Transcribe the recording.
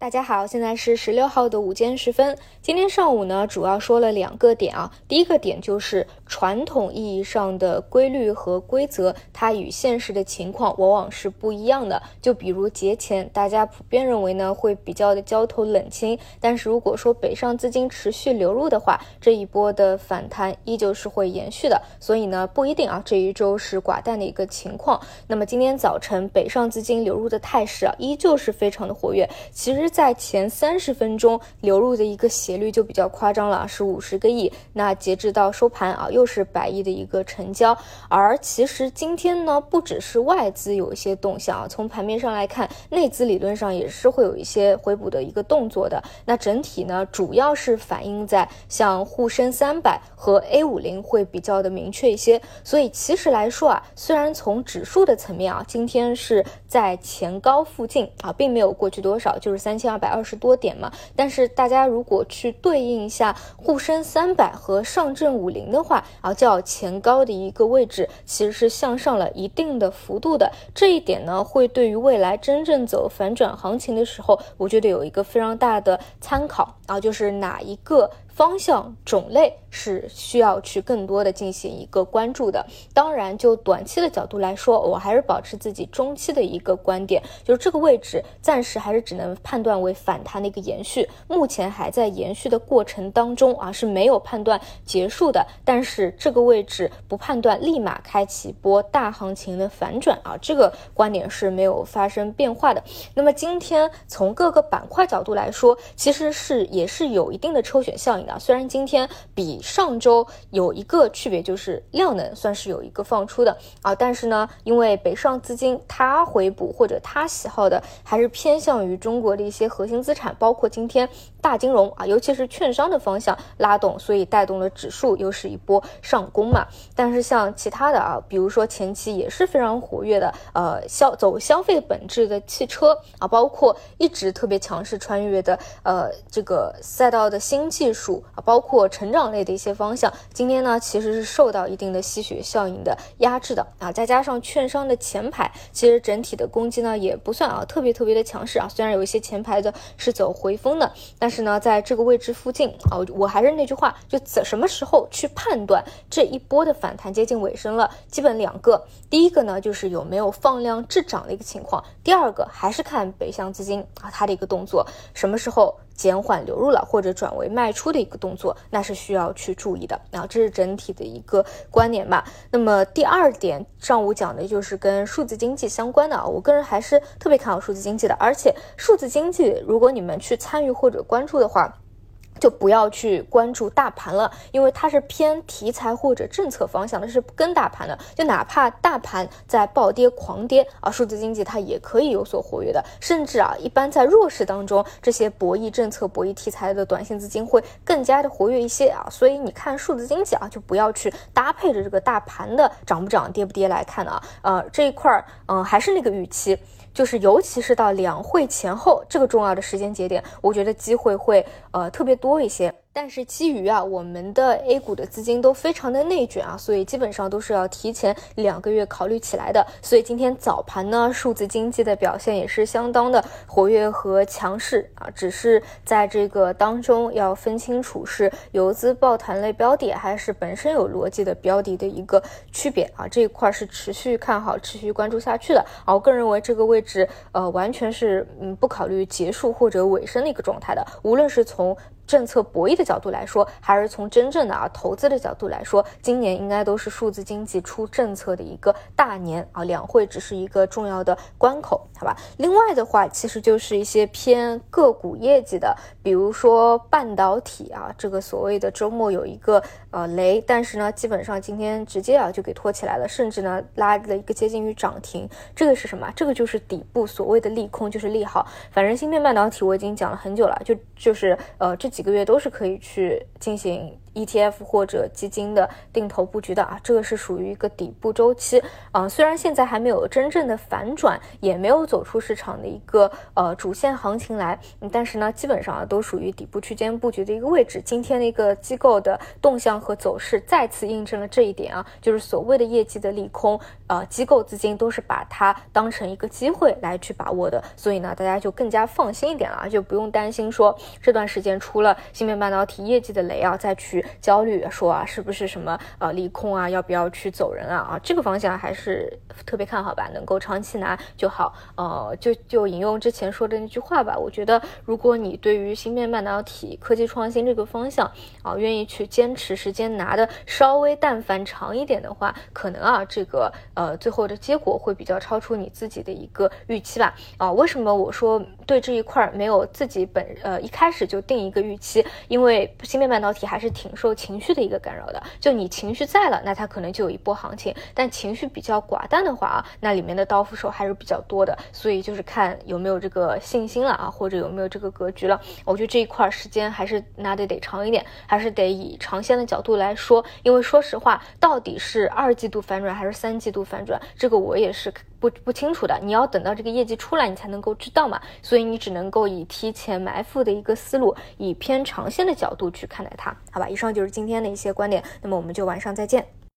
大家好，现在是十六号的午间时分。今天上午呢，主要说了两个点啊。第一个点就是传统意义上的规律和规则，它与现实的情况往往是不一样的。就比如节前，大家普遍认为呢会比较的交投冷清，但是如果说北上资金持续流入的话，这一波的反弹依旧是会延续的。所以呢，不一定啊，这一周是寡淡的一个情况。那么今天早晨北上资金流入的态势啊，依旧是非常的活跃。其实。在前三十分钟流入的一个斜率就比较夸张了，是五十个亿。那截止到收盘啊，又是百亿的一个成交。而其实今天呢，不只是外资有一些动向啊，从盘面上来看，内资理论上也是会有一些回补的一个动作的。那整体呢，主要是反映在像沪深三百和 A 五零会比较的明确一些。所以其实来说啊，虽然从指数的层面啊，今天是在前高附近啊，并没有过去多少，就是三。千二百二十多点嘛，但是大家如果去对应一下沪深三百和上证五零的话，啊，较前高的一个位置其实是向上了一定的幅度的，这一点呢，会对于未来真正走反转行情的时候，我觉得有一个非常大的参考啊，就是哪一个。方向种类是需要去更多的进行一个关注的。当然，就短期的角度来说，我还是保持自己中期的一个观点，就是这个位置暂时还是只能判断为反弹的一个延续，目前还在延续的过程当中啊，是没有判断结束的。但是这个位置不判断立马开启波大行情的反转啊，这个观点是没有发生变化的。那么今天从各个板块角度来说，其实是也是有一定的抽选效应。虽然今天比上周有一个区别，就是量能算是有一个放出的啊，但是呢，因为北上资金它回补或者它喜好的还是偏向于中国的一些核心资产，包括今天大金融啊，尤其是券商的方向拉动，所以带动了指数又是一波上攻嘛。但是像其他的啊，比如说前期也是非常活跃的，呃，消走消费本质的汽车啊，包括一直特别强势穿越的呃这个赛道的新技术。啊，包括成长类的一些方向，今天呢其实是受到一定的吸血效应的压制的啊，再加上券商的前排，其实整体的攻击呢也不算啊特别特别的强势啊，虽然有一些前排的是走回风的，但是呢在这个位置附近啊，我还是那句话，就怎什么时候去判断这一波的反弹接近尾声了，基本两个，第一个呢就是有没有放量滞涨的一个情况，第二个还是看北向资金啊它的一个动作，什么时候。减缓流入了，或者转为卖出的一个动作，那是需要去注意的。啊，这是整体的一个观点吧。那么第二点，上午讲的就是跟数字经济相关的啊，我个人还是特别看好数字经济的。而且数字经济，如果你们去参与或者关注的话，就不要去关注大盘了，因为它是偏题材或者政策方向的，是跟大盘的。就哪怕大盘在暴跌狂跌啊，数字经济它也可以有所活跃的。甚至啊，一般在弱势当中，这些博弈政策、博弈题材的短线资金会更加的活跃一些啊。所以你看数字经济啊，就不要去搭配着这个大盘的涨不涨、跌不跌来看的啊。呃，这一块儿，嗯，还是那个预期。就是尤其是到两会前后这个重要的时间节点，我觉得机会会呃特别多一些。但是基于啊，我们的 A 股的资金都非常的内卷啊，所以基本上都是要提前两个月考虑起来的。所以今天早盘呢，数字经济的表现也是相当的活跃和强势啊。只是在这个当中要分清楚是游资抱团类标的还是本身有逻辑的标的的一个区别啊。这一块是持续看好、持续关注下去的啊。我个人认为这个位置呃完全是嗯不考虑结束或者尾声的一个状态的，无论是从。政策博弈的角度来说，还是从真正的啊投资的角度来说，今年应该都是数字经济出政策的一个大年啊。两会只是一个重要的关口，好吧？另外的话，其实就是一些偏个股业绩的，比如说半导体啊，这个所谓的周末有一个呃雷，但是呢，基本上今天直接啊就给托起来了，甚至呢拉了一个接近于涨停。这个是什么？这个就是底部所谓的利空，就是利好。反正芯片半导体我已经讲了很久了，就就是呃这几。个月都是可以去进行 ETF 或者基金的定投布局的啊，这个是属于一个底部周期啊。虽然现在还没有真正的反转，也没有走出市场的一个呃主线行情来，但是呢，基本上啊都属于底部区间布局的一个位置。今天的一个机构的动向和走势再次印证了这一点啊，就是所谓的业绩的利空，呃，机构资金都是把它当成一个机会来去把握的，所以呢，大家就更加放心一点了，就不用担心说这段时间出了芯片半导体业绩的雷啊，再去。焦虑说啊，是不是什么呃利空啊？要不要去走人啊？啊，这个方向还是特别看好吧，能够长期拿就好。呃，就就引用之前说的那句话吧，我觉得如果你对于芯片半导体科技创新这个方向啊，愿意去坚持时间拿的稍微但凡长一点的话，可能啊这个呃最后的结果会比较超出你自己的一个预期吧。啊，为什么我说对这一块没有自己本呃一开始就定一个预期？因为芯片半导体还是挺受情绪的一个干扰的，就你情绪在了，那它可能就有一波行情；但情绪比较寡淡的话啊，那里面的刀斧手还是比较多的。所以就是看有没有这个信心了啊，或者有没有这个格局了。我觉得这一块时间还是拿的得长一点，还是得以长线的角度来说。因为说实话，到底是二季度反转还是三季度反转，这个我也是。不不清楚的，你要等到这个业绩出来，你才能够知道嘛。所以你只能够以提前埋伏的一个思路，以偏长线的角度去看待它，好吧？以上就是今天的一些观点，那么我们就晚上再见。